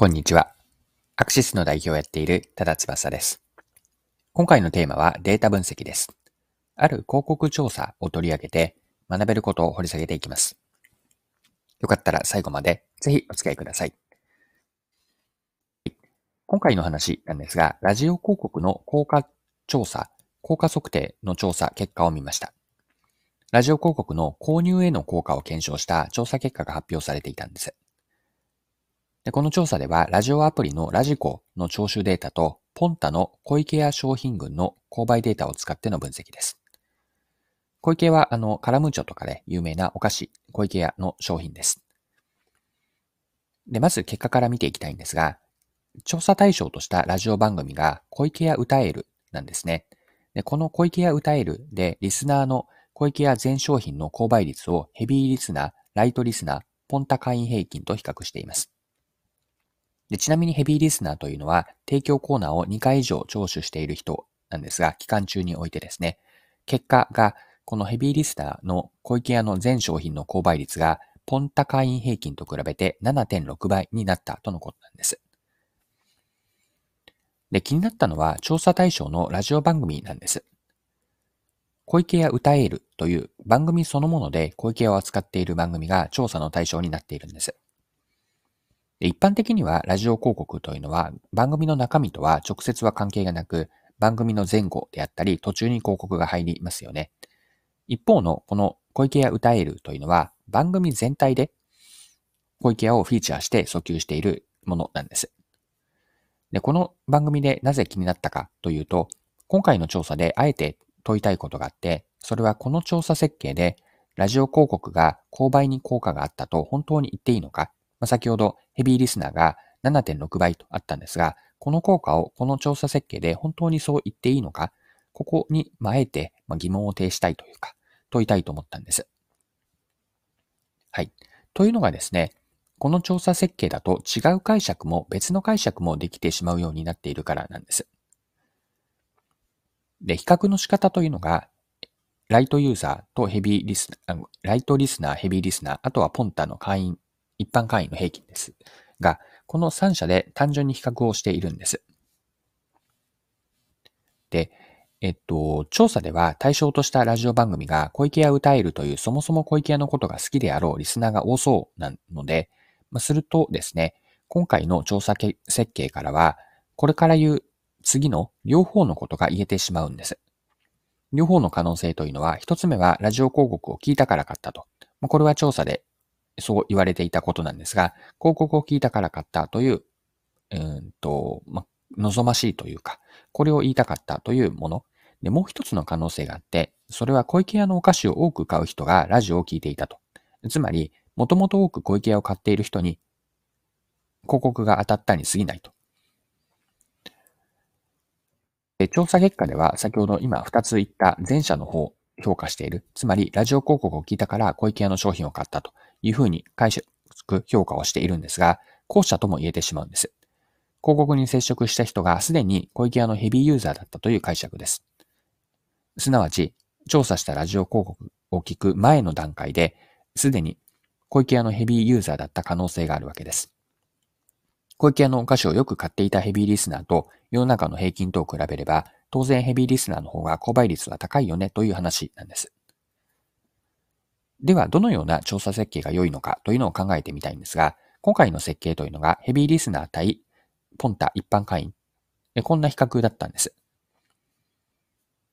こんにちは。アクシスの代表をやっている多田翼です。今回のテーマはデータ分析です。ある広告調査を取り上げて学べることを掘り下げていきます。よかったら最後までぜひお付き合いください。今回の話なんですが、ラジオ広告の効果調査、効果測定の調査結果を見ました。ラジオ広告の購入への効果を検証した調査結果が発表されていたんです。でこの調査では、ラジオアプリのラジコの聴取データと、ポンタの小池屋商品群の購買データを使っての分析です。小池は、あの、カラムーチョとかで有名なお菓子、小池屋の商品です。で、まず結果から見ていきたいんですが、調査対象としたラジオ番組が小池屋歌えるなんですね。でこの小池屋歌えるでリスナーの小池屋全商品の購買率をヘビーリスナー、ライトリスナー、ポンタ会員平均と比較しています。でちなみにヘビーリスナーというのは、提供コーナーを2回以上聴取している人なんですが、期間中においてですね、結果が、このヘビーリスナーの小池屋の全商品の購買率が、ポンタ会員平均と比べて7.6倍になったとのことなんです。で、気になったのは、調査対象のラジオ番組なんです。小池屋歌えるという番組そのもので小池屋を扱っている番組が調査の対象になっているんです。一般的にはラジオ広告というのは番組の中身とは直接は関係がなく、番組の前後であったり途中に広告が入りますよね。一方のこの小池屋歌えるというのは番組全体で小池屋をフィーチャーして訴求しているものなんです。で、この番組でなぜ気になったかというと、今回の調査であえて問いたいことがあって、それはこの調査設計でラジオ広告が購買に効果があったと本当に言っていいのかまあ、先ほどヘビーリスナーが7.6倍とあったんですが、この効果をこの調査設計で本当にそう言っていいのか、ここに、ま、えて、疑問を呈したいというか、問いたいと思ったんです。はい。というのがですね、この調査設計だと違う解釈も別の解釈もできてしまうようになっているからなんです。で、比較の仕方というのが、ライトユーザーとヘビーリスナー、ライトリスナー、ヘビーリスナー、あとはポンタの会員一般会員の平均ですが、この3社で単純に比較をしているんです。で、えっと、調査では対象としたラジオ番組が小池屋歌えるというそもそも小池屋のことが好きであろうリスナーが多そうなので、まあ、するとですね、今回の調査設計からは、これから言う次の両方のことが言えてしまうんです。両方の可能性というのは、一つ目はラジオ広告を聞いたから買ったと。これは調査でそう言われていたことなんですが、広告を聞いたから買ったという、うんと、ま、望ましいというか、これを言いたかったというもの。で、もう一つの可能性があって、それは小池屋のお菓子を多く買う人がラジオを聞いていたと。つまり、もともと多く小池屋を買っている人に広告が当たったに過ぎないと。調査結果では、先ほど今2つ言った前者の方、評価している。つまり、ラジオ広告を聞いたから小池屋の商品を買ったというふうに解釈、評価をしているんですが、後者とも言えてしまうんです。広告に接触した人がすでに小池屋のヘビーユーザーだったという解釈です。すなわち、調査したラジオ広告を聞く前の段階で、すでに小池屋のヘビーユーザーだった可能性があるわけです。小池屋のお菓子をよく買っていたヘビーリスナーと世の中の平均と比べれば、当然ヘビーリスナーの方が購買率は高いよねという話なんです。では、どのような調査設計が良いのかというのを考えてみたいんですが、今回の設計というのがヘビーリスナー対ポンタ一般会員。こんな比較だったんです。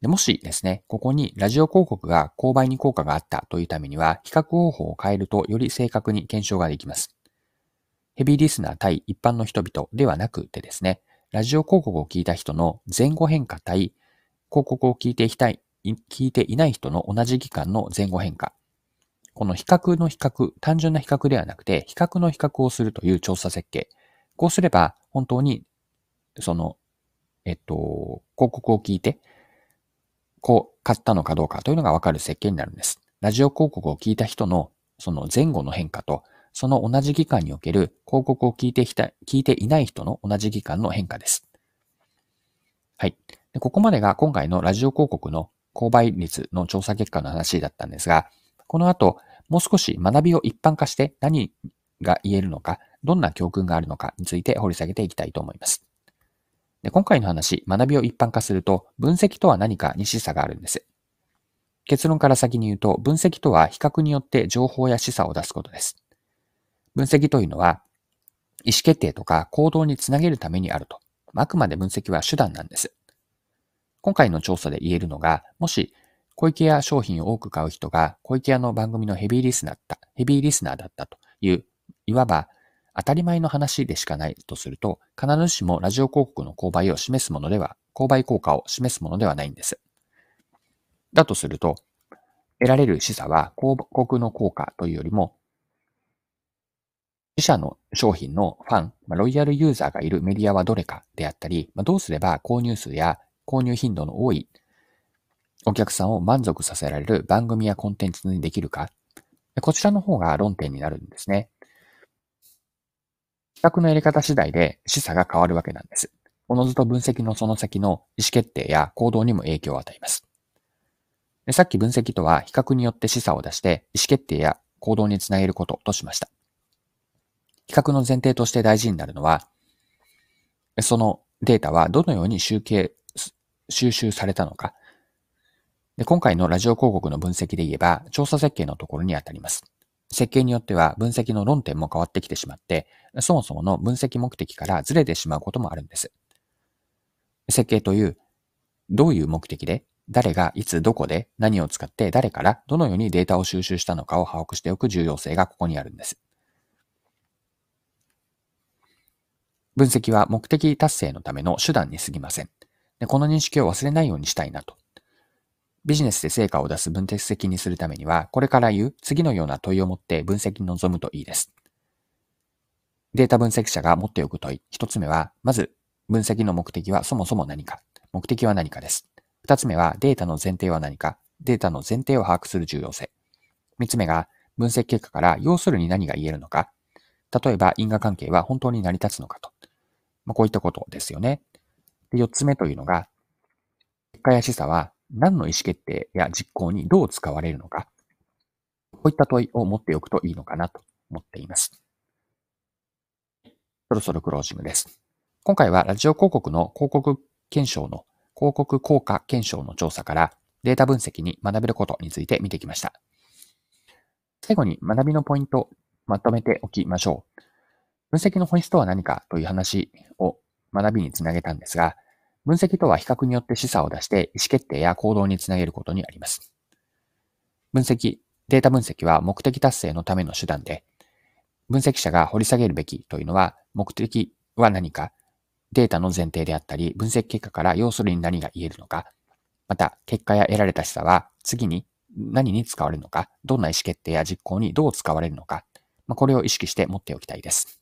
でもしですね、ここにラジオ広告が購買に効果があったというためには、比較方法を変えるとより正確に検証ができます。ヘビーリスナー対一般の人々ではなくてですね、ラジオ広告を聞いた人の前後変化対広告を聞いてい聞いていない人の同じ期間の前後変化。この比較の比較、単純な比較ではなくて、比較の比較をするという調査設計。こうすれば、本当に、その、えっと、広告を聞いて、こう、買ったのかどうかというのがわかる設計になるんです。ラジオ広告を聞いた人の、その前後の変化と、その同じ期間における広告を聞いてきた、聞いていない人の同じ期間の変化です。はい。でここまでが今回のラジオ広告の購買率の調査結果の話だったんですが、この後、もう少し学びを一般化して何が言えるのか、どんな教訓があるのかについて掘り下げていきたいと思います。で今回の話、学びを一般化すると、分析とは何かに示唆があるんです。結論から先に言うと、分析とは比較によって情報や示唆を出すことです。分析というのは、意思決定とか行動につなげるためにあると。あくまで分析は手段なんです。今回の調査で言えるのが、もし、小池屋商品を多く買う人が小池屋の番組のヘビーリスナーだった、ヘビーリスナーだったという、いわば当たり前の話でしかないとすると、必ずしもラジオ広告の購買を示すものでは、購買効果を示すものではないんです。だとすると、得られる示唆は広告の効果というよりも、自社の商品のファン、ロイヤルユーザーがいるメディアはどれかであったり、どうすれば購入数や購入頻度の多いお客さんを満足させられる番組やコンテンツにできるか、こちらの方が論点になるんですね。比較のやり方次第で示唆が変わるわけなんです。おのずと分析のその先の意思決定や行動にも影響を与えます。さっき分析とは比較によって示唆を出して意思決定や行動につなげることとしました。比較の前提として大事になるのは、そのデータはどのように集計、収集されたのか。で今回のラジオ広告の分析で言えば、調査設計のところにあたります。設計によっては分析の論点も変わってきてしまって、そもそもの分析目的からずれてしまうこともあるんです。設計という、どういう目的で、誰がいつどこで何を使って誰からどのようにデータを収集したのかを把握しておく重要性がここにあるんです。分析は目的達成のための手段に過ぎません。でこの認識を忘れないようにしたいなと。ビジネスで成果を出す分析にするためには、これから言う次のような問いを持って分析に臨むといいです。データ分析者が持っておく問い。一つ目は、まず、分析の目的はそもそも何か。目的は何かです。二つ目は、データの前提は何か。データの前提を把握する重要性。三つ目が、分析結果から要するに何が言えるのか。例えば、因果関係は本当に成り立つのかと。まあ、こういったことですよね。で、四つ目というのが、結果や示唆は何の意思決定や実行にどう使われるのか。こういった問いを持っておくといいのかなと思っています。そろそろクロージングです。今回はラジオ広告の広告検証の広告効果検証の調査からデータ分析に学べることについて見てきました。最後に学びのポイントまとめておきましょう。分析の本質とは何かという話を学びにつなげたんですが、分析とは比較によって示唆を出して意思決定や行動につなげることにあります。分析、データ分析は目的達成のための手段で、分析者が掘り下げるべきというのは、目的は何か、データの前提であったり、分析結果から要するに何が言えるのか、また、結果や得られた示唆は次に何に使われるのか、どんな意思決定や実行にどう使われるのか、これを意識して持っておきたいです。